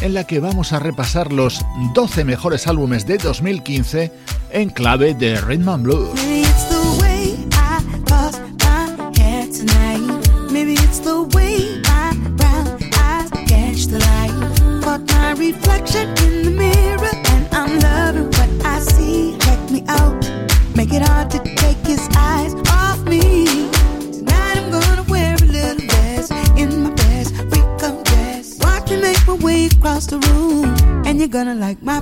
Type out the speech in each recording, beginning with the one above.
en la que vamos a repasar los 12 mejores álbumes de 2015 en clave de Rhythm and Blues. like my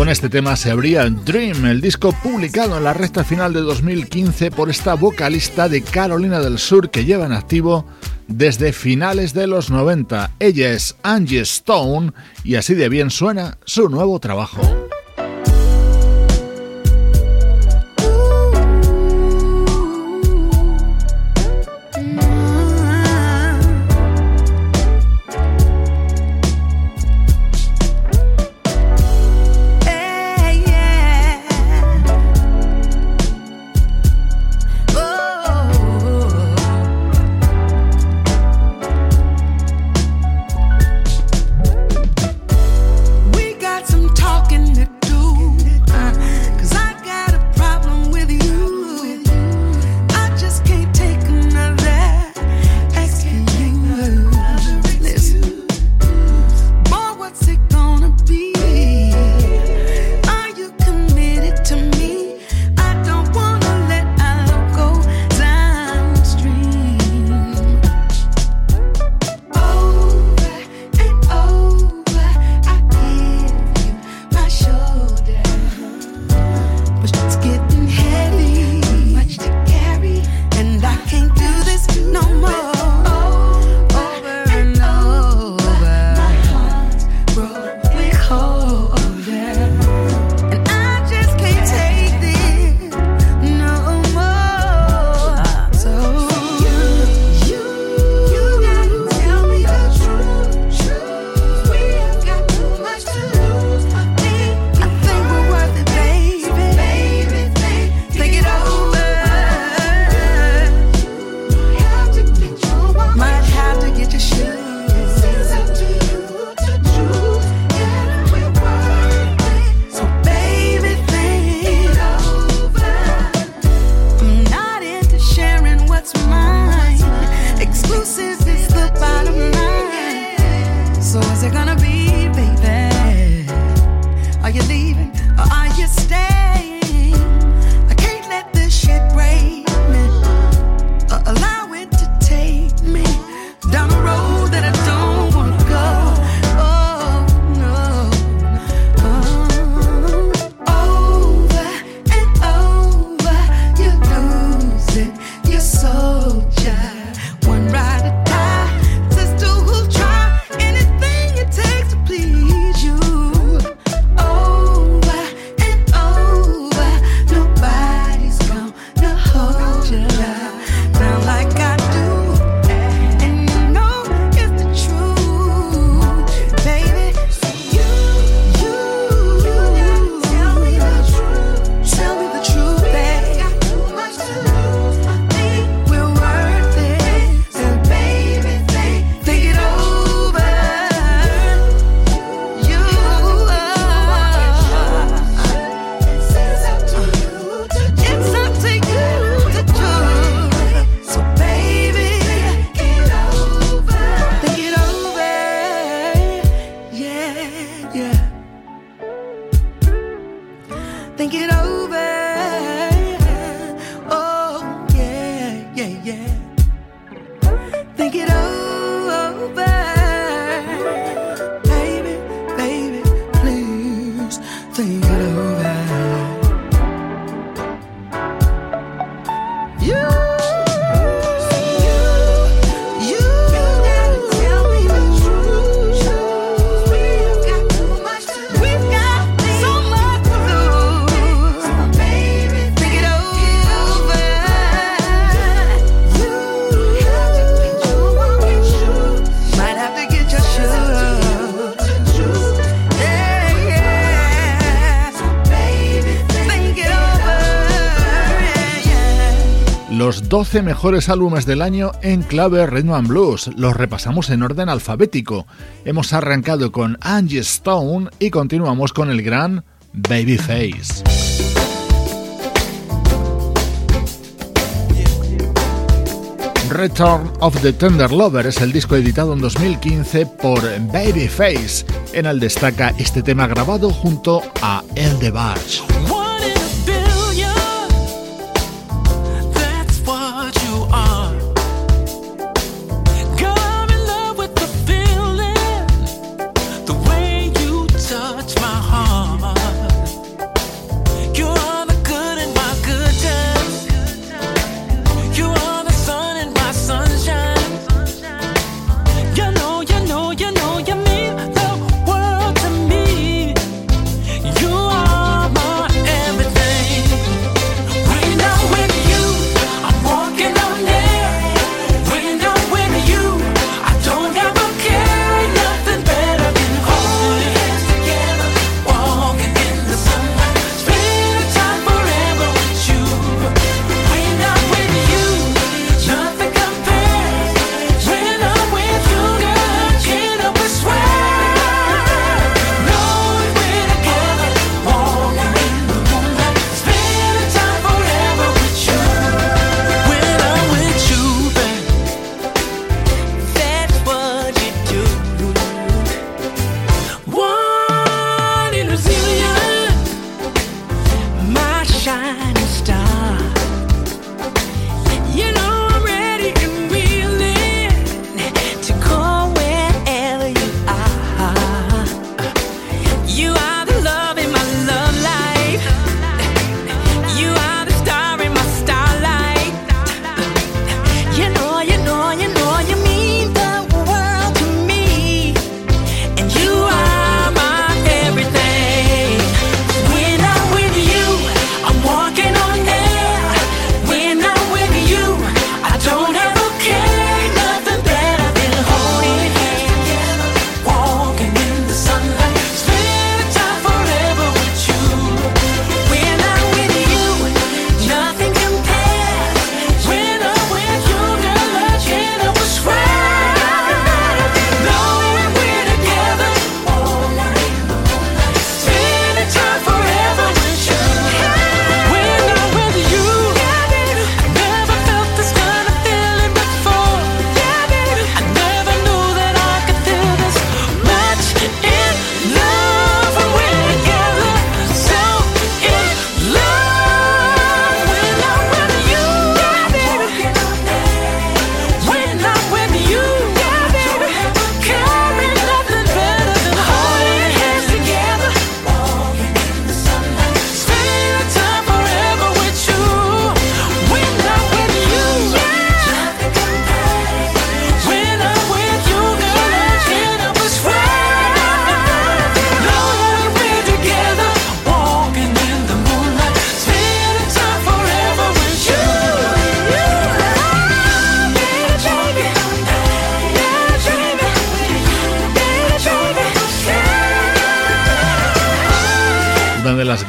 Con este tema se abría Dream, el disco publicado en la recta final de 2015 por esta vocalista de Carolina del Sur que lleva en activo desde finales de los 90. Ella es Angie Stone y así de bien suena su nuevo trabajo. 12 mejores álbumes del año en clave Rhythm and Blues. Los repasamos en orden alfabético. Hemos arrancado con Angie Stone y continuamos con el gran Babyface. Return of the Tender Lover es el disco editado en 2015 por Babyface. En el destaca este tema grabado junto a El de Barge.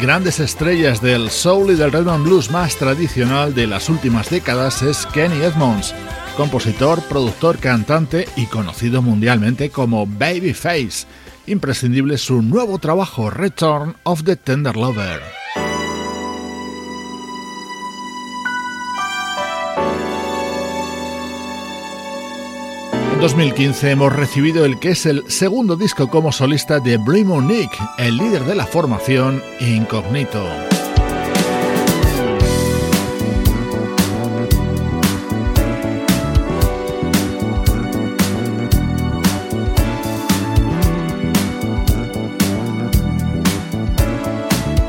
Grandes estrellas del soul y del rhythm and blues más tradicional de las últimas décadas es Kenny Edmonds, compositor, productor, cantante y conocido mundialmente como Babyface. Imprescindible su nuevo trabajo Return of the Tender Lover. 2015 hemos recibido el que es el segundo disco como solista de Bray Nick, el líder de la formación Incognito.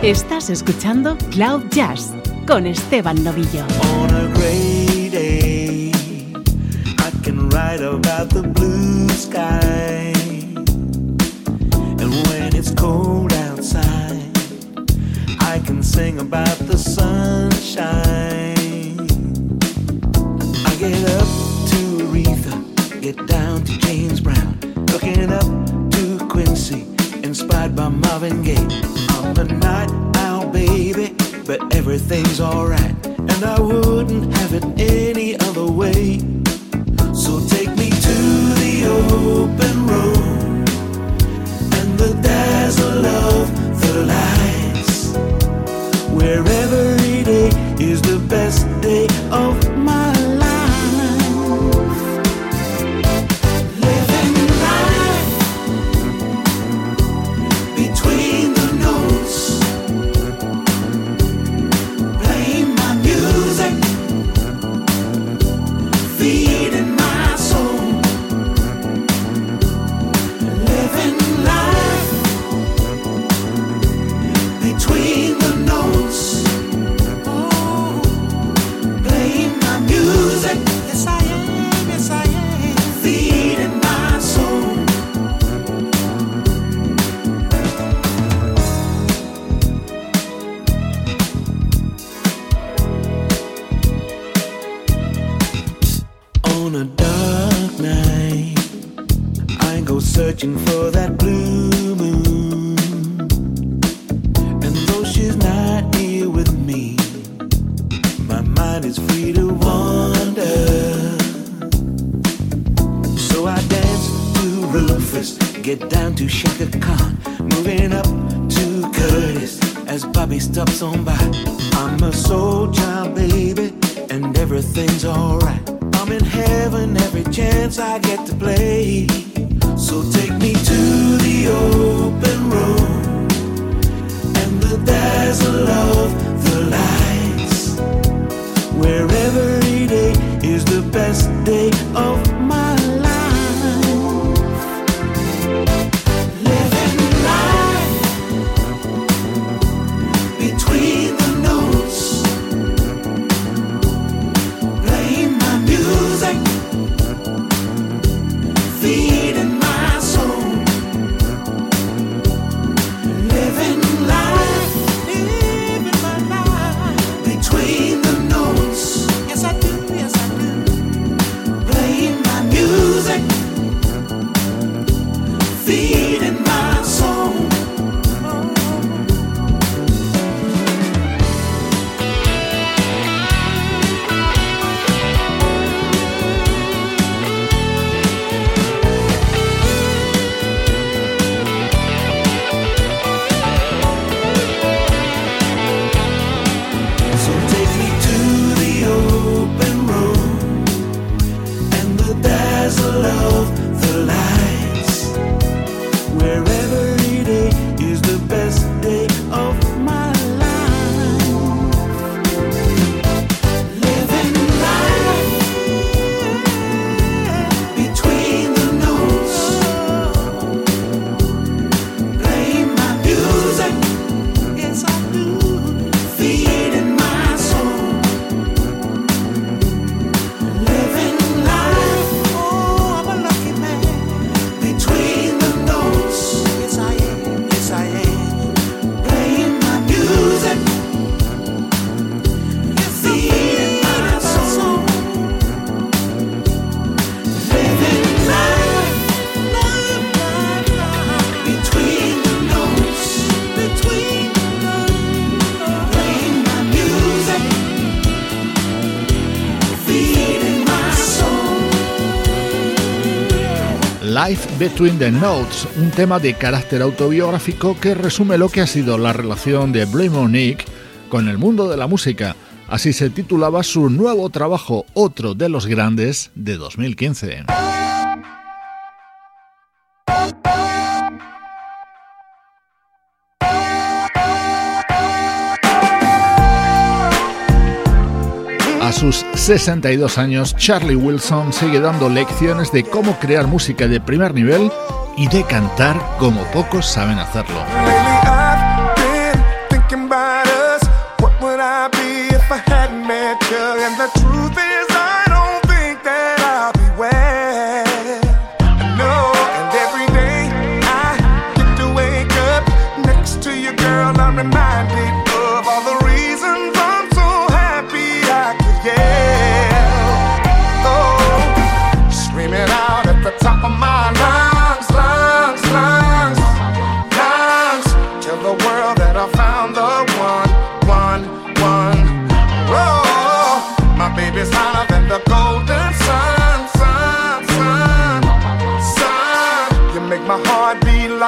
Estás escuchando Cloud Jazz con Esteban Novillo. About the blue sky. And when it's cold outside, I can sing about the sunshine. I get up to Aretha, get down to James Brown, looking up to Quincy, inspired by Marvin Gaye. I'm a night owl, baby, but everything's alright. And so take me to the open road and the dazzle of the light. Life Between the Notes, un tema de carácter autobiográfico que resume lo que ha sido la relación de Blue Monique con el mundo de la música. Así se titulaba su nuevo trabajo, otro de los grandes de 2015. Sus 62 años, Charlie Wilson sigue dando lecciones de cómo crear música de primer nivel y de cantar como pocos saben hacerlo.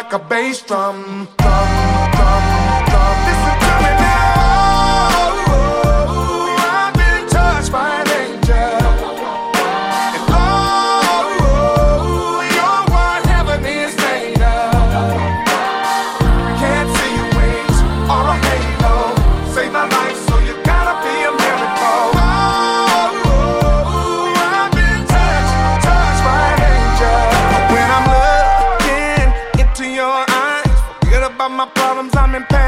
like a bass drum. And pain.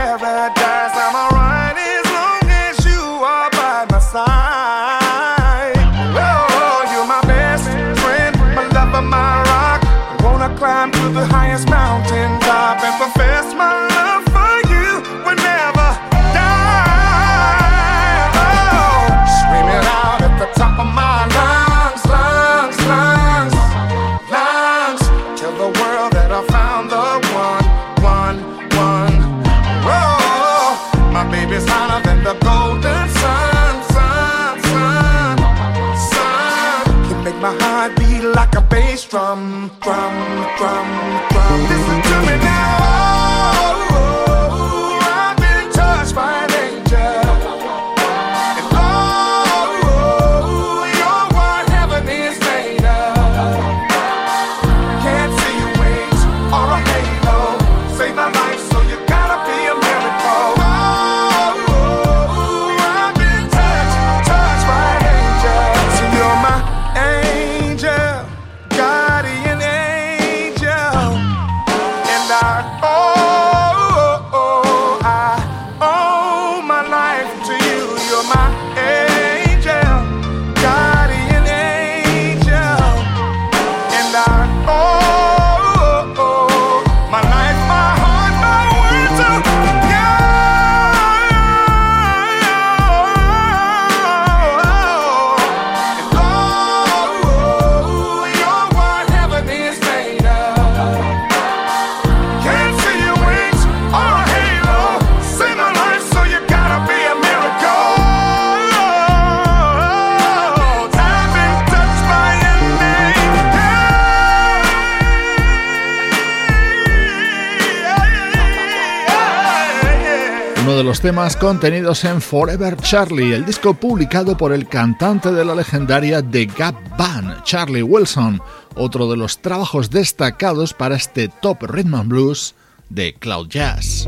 los temas contenidos en Forever Charlie, el disco publicado por el cantante de la legendaria The Gap Band, Charlie Wilson, otro de los trabajos destacados para este top rhythm and blues de Cloud Jazz.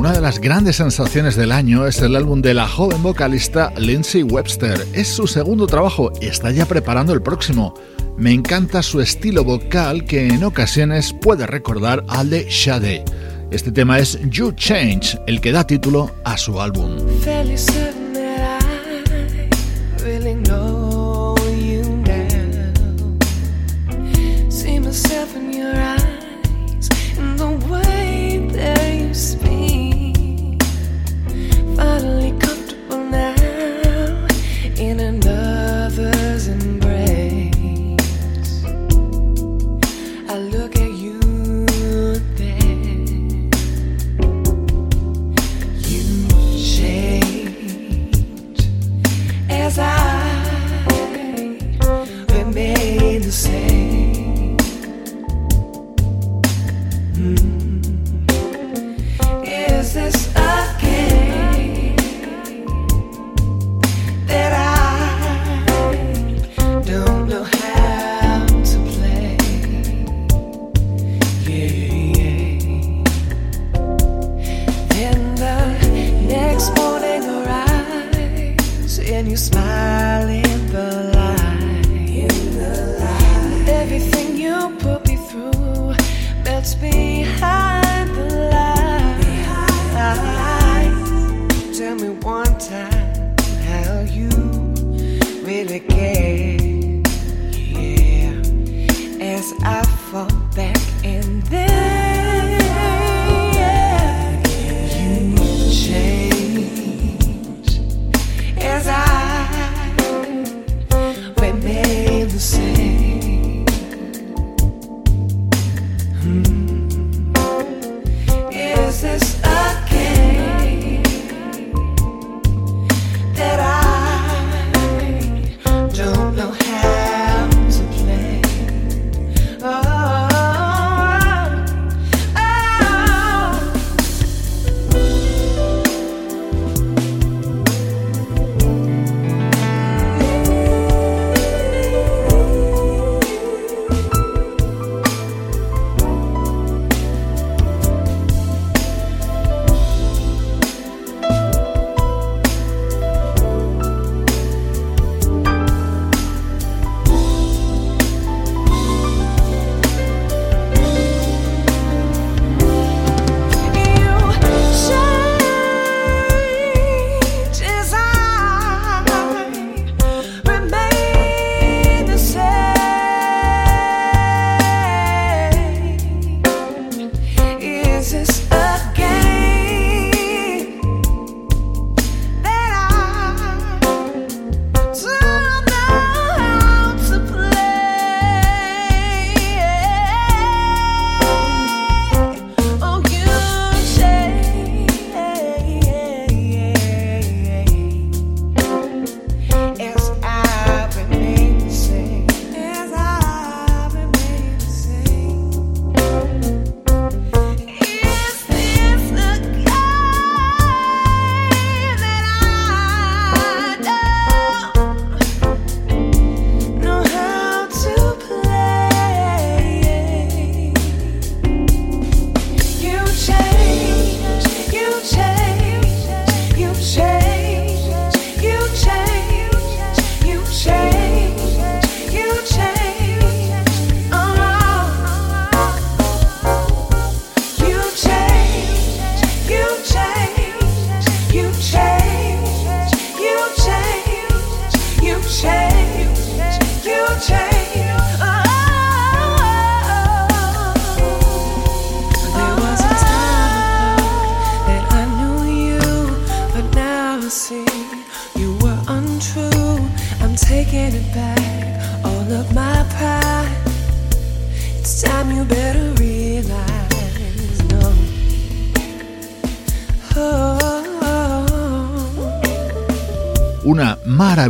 Una de las grandes sensaciones del año es el álbum de la joven vocalista Lindsay Webster. Es su segundo trabajo y está ya preparando el próximo. Me encanta su estilo vocal que en ocasiones puede recordar al de Shade. Este tema es You Change, el que da título a su álbum. you smile in the light. In the light. Everything you put me through melts behind the light. Behind the light. Tell me one time how you really care.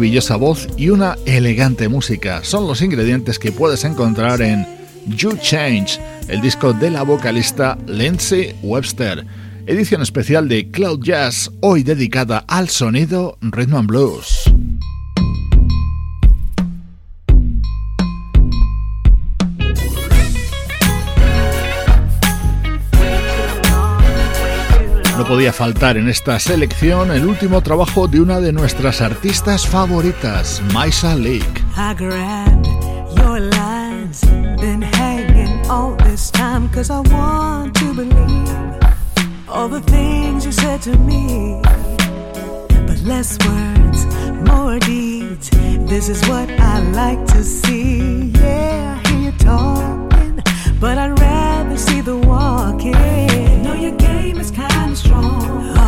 Maravillosa voz y una elegante música. Son los ingredientes que puedes encontrar en You Change, el disco de la vocalista Lindsay Webster. Edición especial de Cloud Jazz, hoy dedicada al sonido Rhythm and Blues. No podía faltar en esta selección el último trabajo de una de nuestras artistas favoritas, Maisa Leak. I grabbed your lines, been hanging all this time cause I want to believe all the things you said to me. But less words, more deeds. This is what I like to see. Yeah, I hear you talking, but I'd rather see the walking. flame is kind of strong.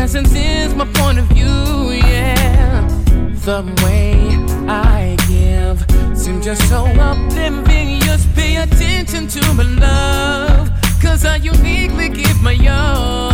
Presence is my point of view, yeah. The way I give seems just so oblivious. Pay attention to my love, cause I uniquely give my all.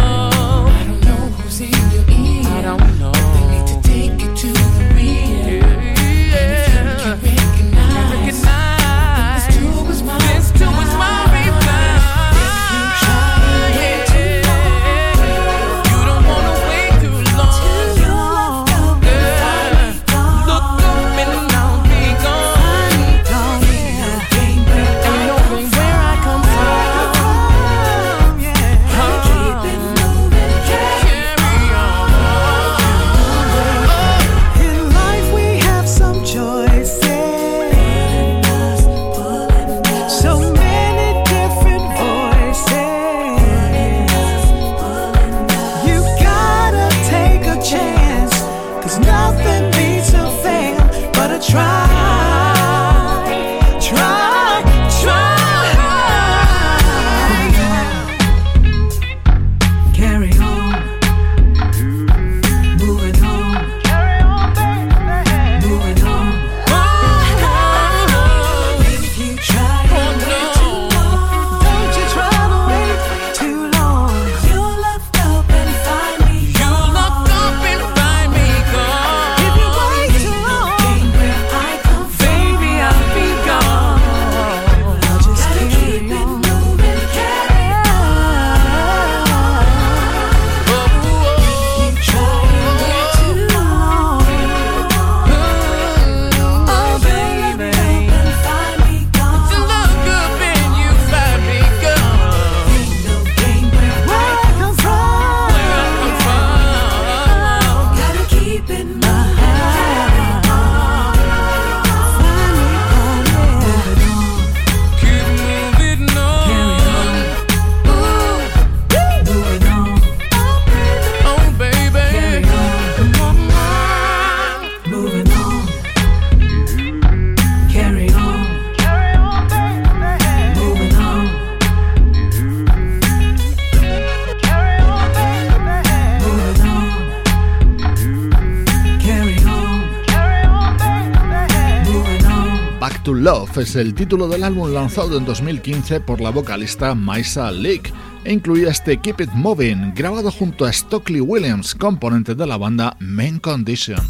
To Love es el título del álbum lanzado en 2015 por la vocalista Maisa Leak e incluía este Keep It Moving, grabado junto a Stockley Williams, componente de la banda Main Condition.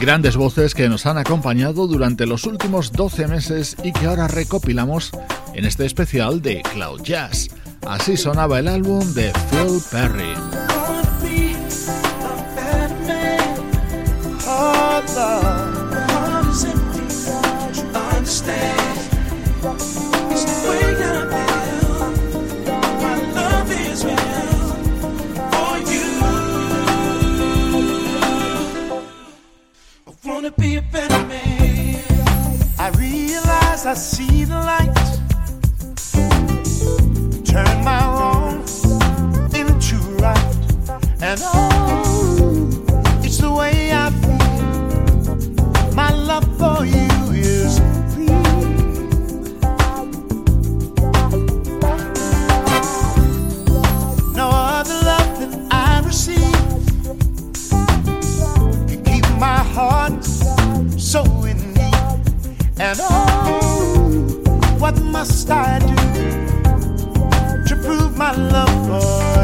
Grandes voces que nos han acompañado durante los últimos 12 meses y que ahora recopilamos en este especial de Cloud Jazz. Así sonaba el álbum de Phil Perry. I see the light turn my wrong into right. And oh, it's the way I feel. My love for you is real. No other love that I receive can keep my heart so in need. And oh, what must I do? my love for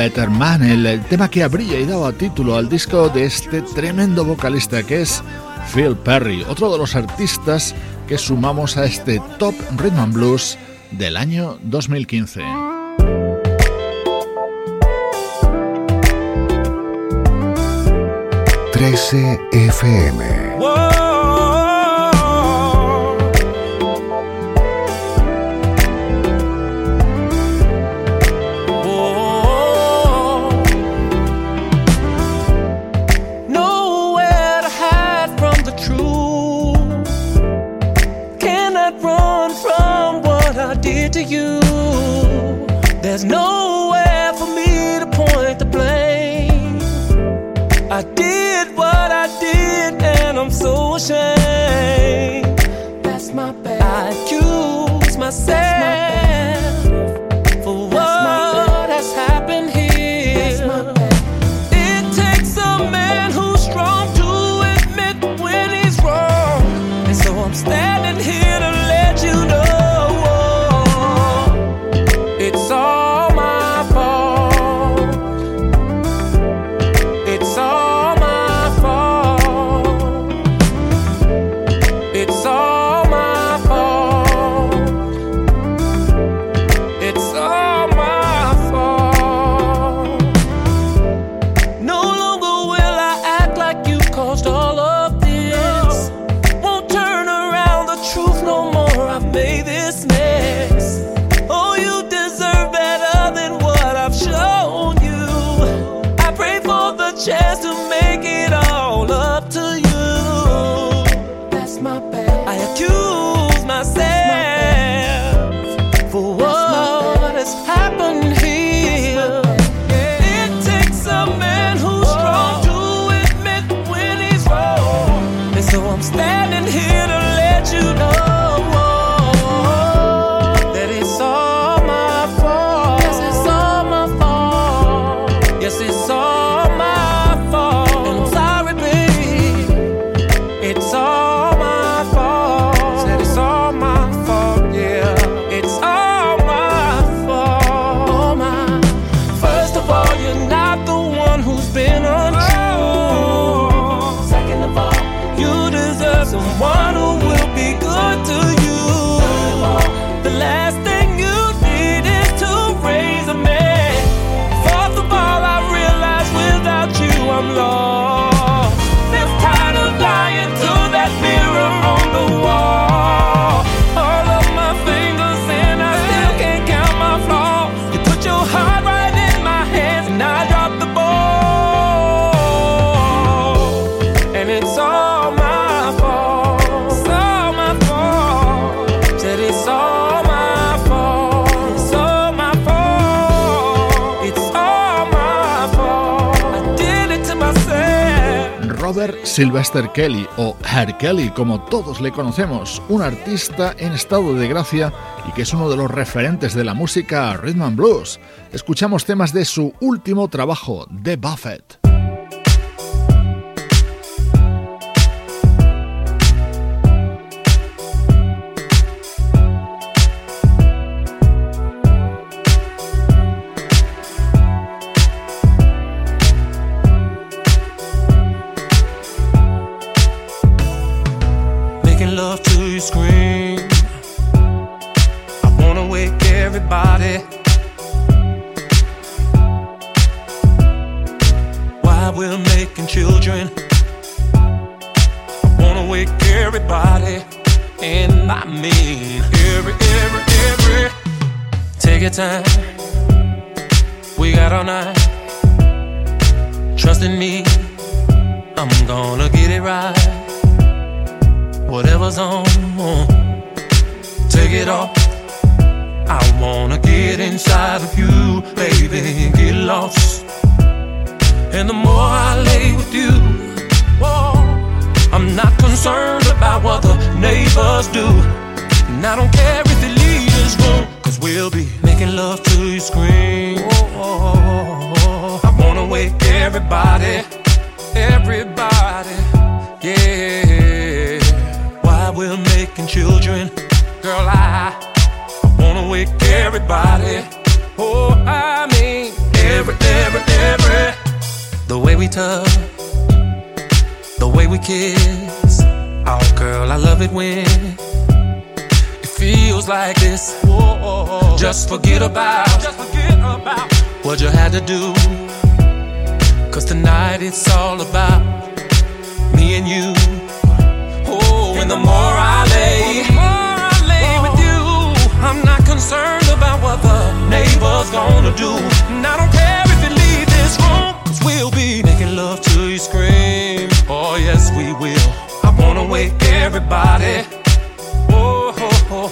Better Man, el tema que habría y daba título al disco de este tremendo vocalista que es Phil Perry, otro de los artistas que sumamos a este Top Rhythm and Blues del año 2015. 13 FM. myself from Sylvester Kelly o Herr Kelly, como todos le conocemos, un artista en estado de gracia y que es uno de los referentes de la música rhythm and blues. Escuchamos temas de su último trabajo, The Buffett. we'll be making love to you scream. I wanna wake everybody, everybody, yeah. While we're making children, girl, I, I wanna wake everybody. Oh, I mean, every, every, every. The way we touch, the way we kiss. Oh, girl, I love it when feels like this. Just forget about, what you had to do. Cause tonight it's all about me and you. Oh, and the more I lay, the more I lay with you, I'm not concerned about what the neighbor's gonna do. And I don't care if you leave this room, cause we'll be making love till you scream. Oh, yes, we will. I wanna wake everybody why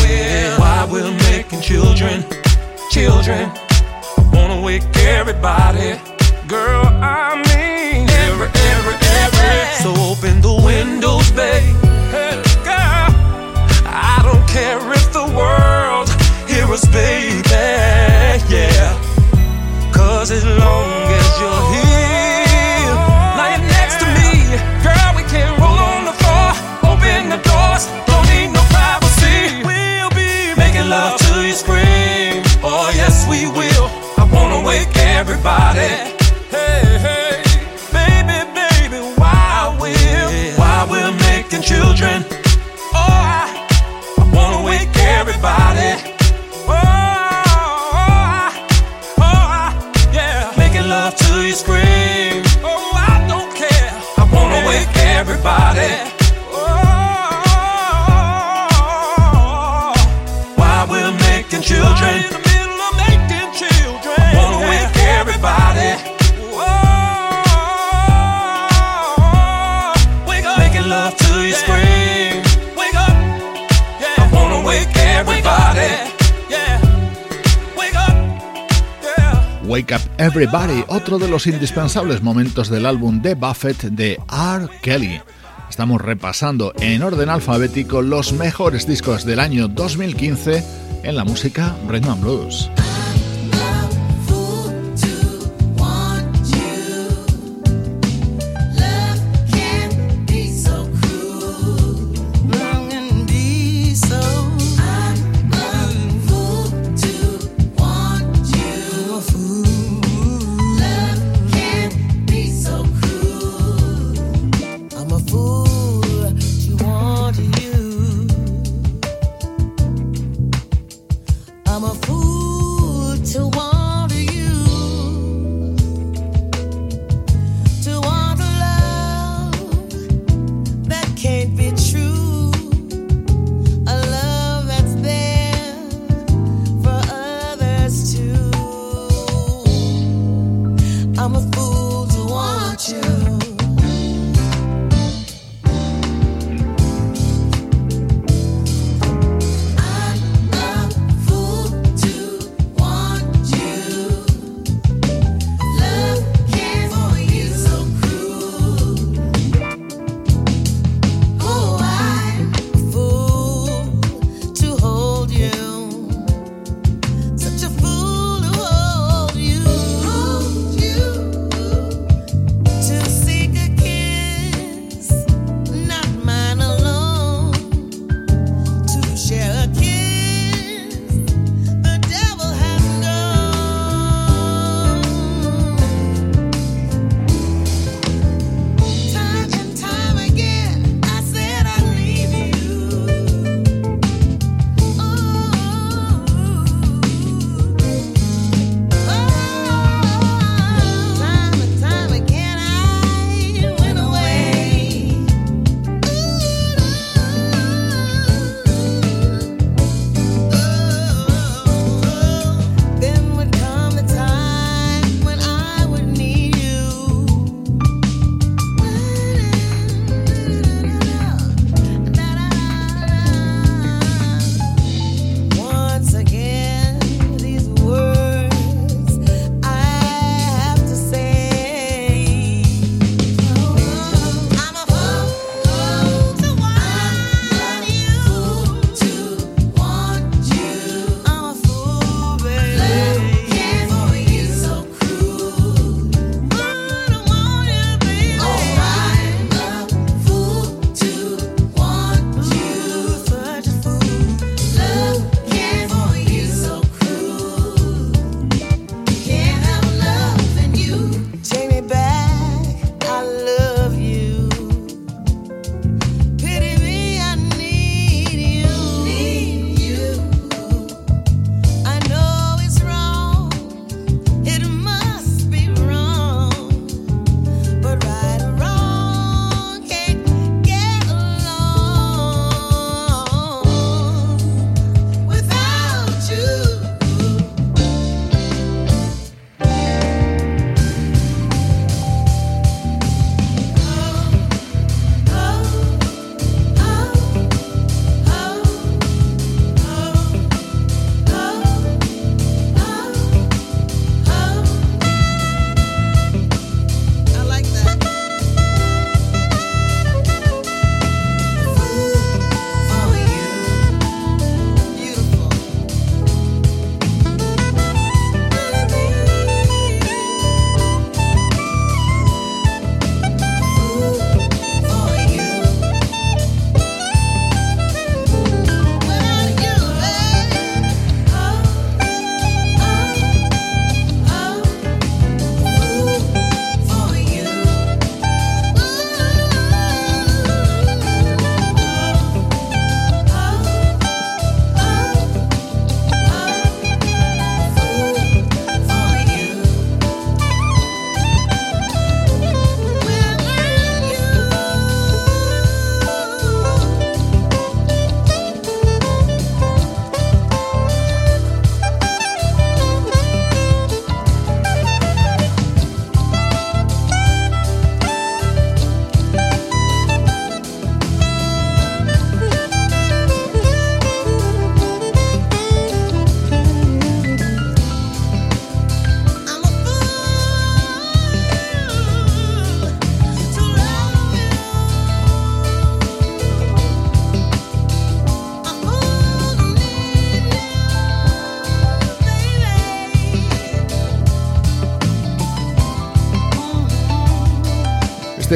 we're, why we're making children, children. Wanna wake everybody, girl. I mean every, every, every. So open the windows, I don't care if the world hears baby. Yeah, cause it's. body. Hey, hey, baby, baby, why we're, why we're making children. Oh, I, I wanna wake everybody. Oh, oh, oh, I, yeah. Making love till you scream. Oh, I don't care. I wanna wake everybody. Wake Up Everybody, otro de los indispensables momentos del álbum de Buffett de R. Kelly. Estamos repasando en orden alfabético los mejores discos del año 2015 en la música Rhythm Blues.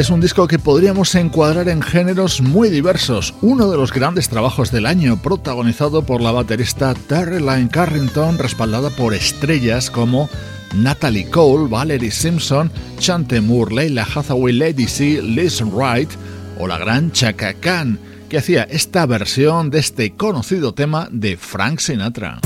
Es un disco que podríamos encuadrar en géneros muy diversos, uno de los grandes trabajos del año, protagonizado por la baterista Terry Lyne Carrington, respaldada por estrellas como Natalie Cole, Valerie Simpson, Chante Moore, Leila Hathaway, Lady C, Liz Wright o la gran Chaka Khan, que hacía esta versión de este conocido tema de Frank Sinatra.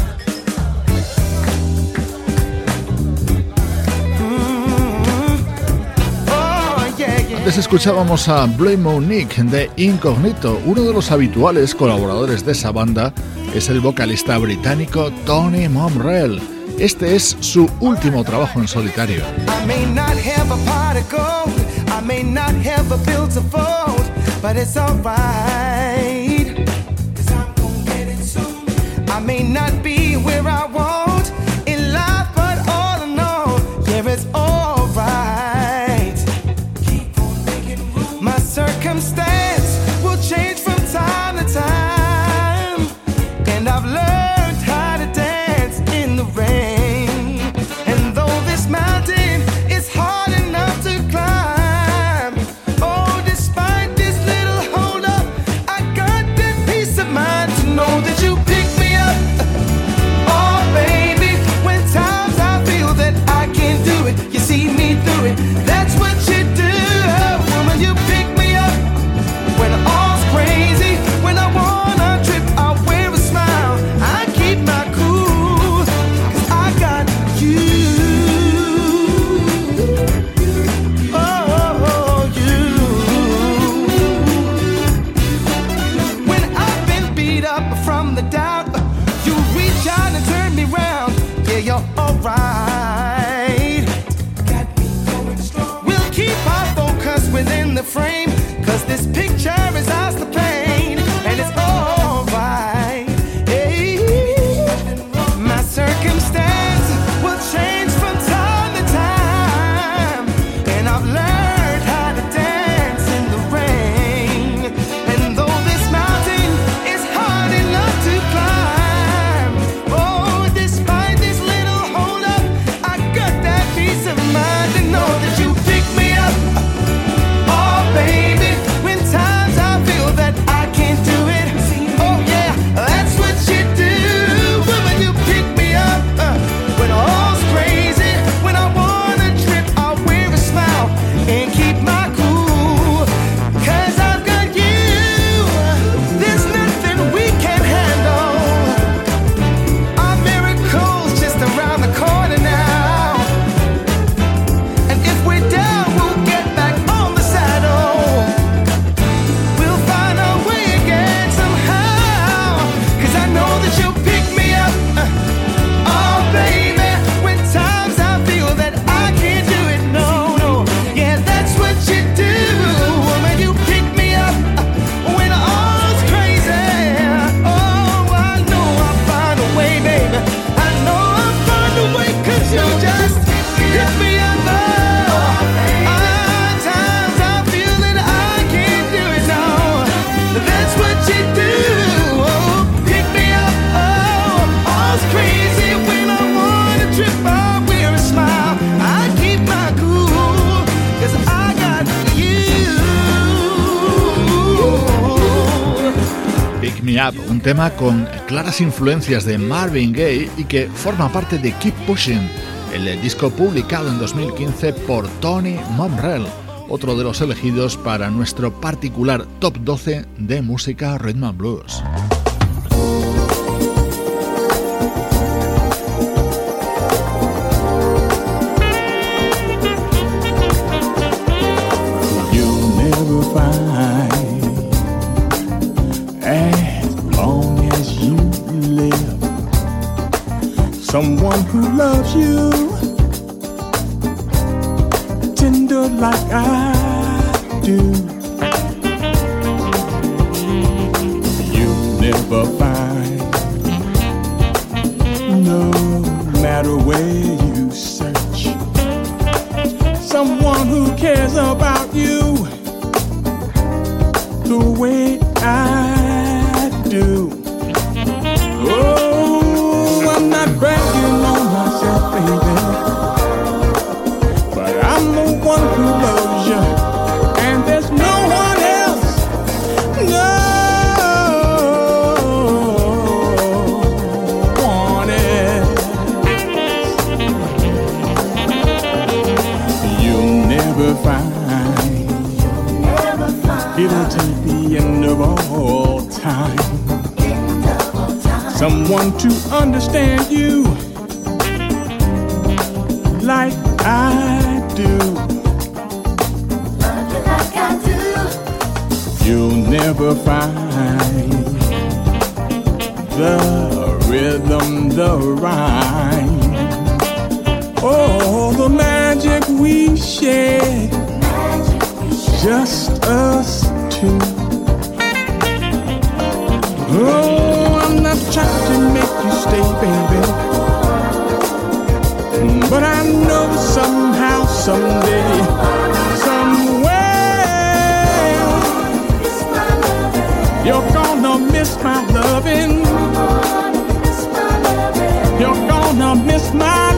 Antes escuchábamos a Blue Monique de Incognito. Uno de los habituales colaboradores de esa banda es el vocalista británico Tony Momrell. Este es su último trabajo en solitario. I may not be where I Un tema con claras influencias de Marvin Gaye y que forma parte de Keep Pushing, el disco publicado en 2015 por Tony Momrell, otro de los elegidos para nuestro particular top 12 de música rhythm and blues. never find the rhythm, the rhyme. Oh, the magic we shared. just us two. Oh, I'm not trying to make you stay, baby, but I know somehow, someday. Miss my loving. You're gonna miss my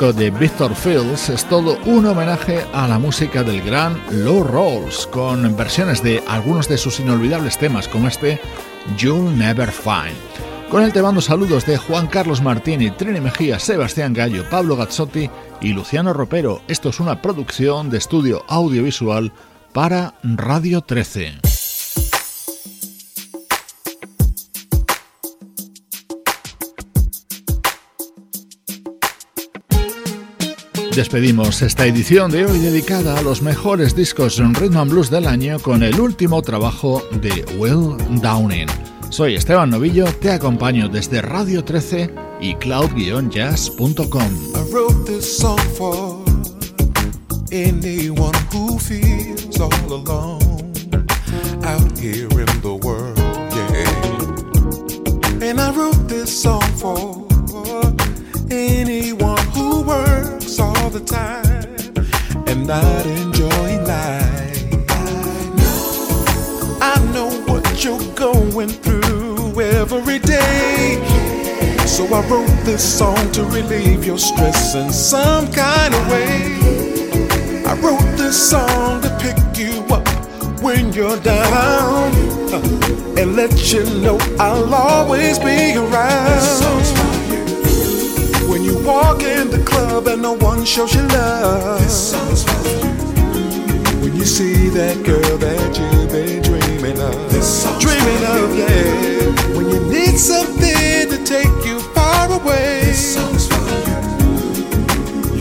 de Victor Fields es todo un homenaje a la música del gran Low Rolls, con versiones de algunos de sus inolvidables temas como este You'll Never Find. Con él te mando saludos de Juan Carlos Martini, Trini Mejía, Sebastián Gallo, Pablo Gazzotti y Luciano Ropero. Esto es una producción de estudio audiovisual para Radio 13. Despedimos esta edición de hoy dedicada a los mejores discos en rhythm and blues del año con el último trabajo de Will Downing. Soy Esteban Novillo, te acompaño desde Radio 13 y cloud-jazz.com. the time and not enjoying life. I know, what you're going through every day. So I wrote this song to relieve your stress in some kind of way. I wrote this song to pick you up when you're down uh, and let you know I'll always be around. When you walk in the club and no one shows you love. This When you see that girl that you've been dreaming of. Dreaming of, yeah. When you need something to take you far away. this song's for you.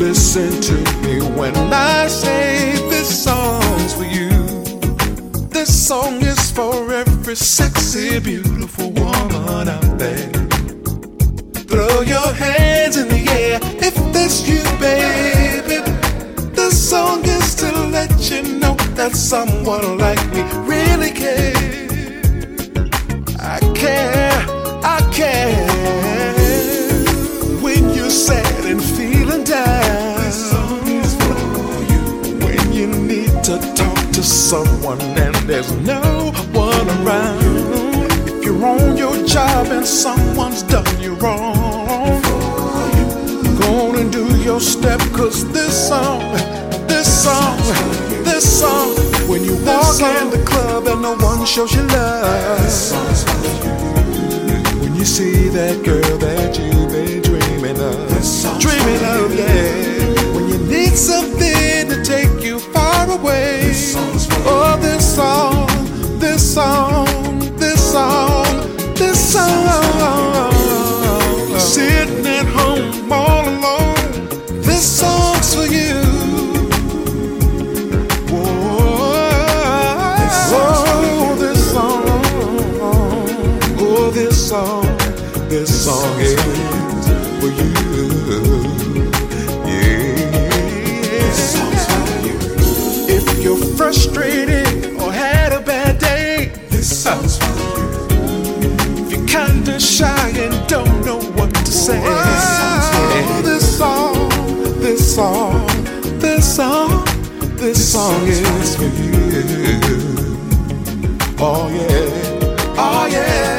Listen to me when I say this song's for you. This song is for every sexy, beautiful woman out there. Throw your hands in the air if you, baby. This song is to let you know that someone like me really cares. I care, I care. When you're sad and feeling down, this song is for you. When you need to talk to someone and there's no one around. If you're on your job and someone's done you wrong, do your step, cause this song, this song, this song, when you walk in the club and no one shows you love. When you see that girl that you've been dreaming of, dreaming of, yeah. When you need something to take you far away. Oh, this song, this song, shy and don't know what to say, oh, this song, this song, this song, this song is for you. Oh yeah, oh yeah.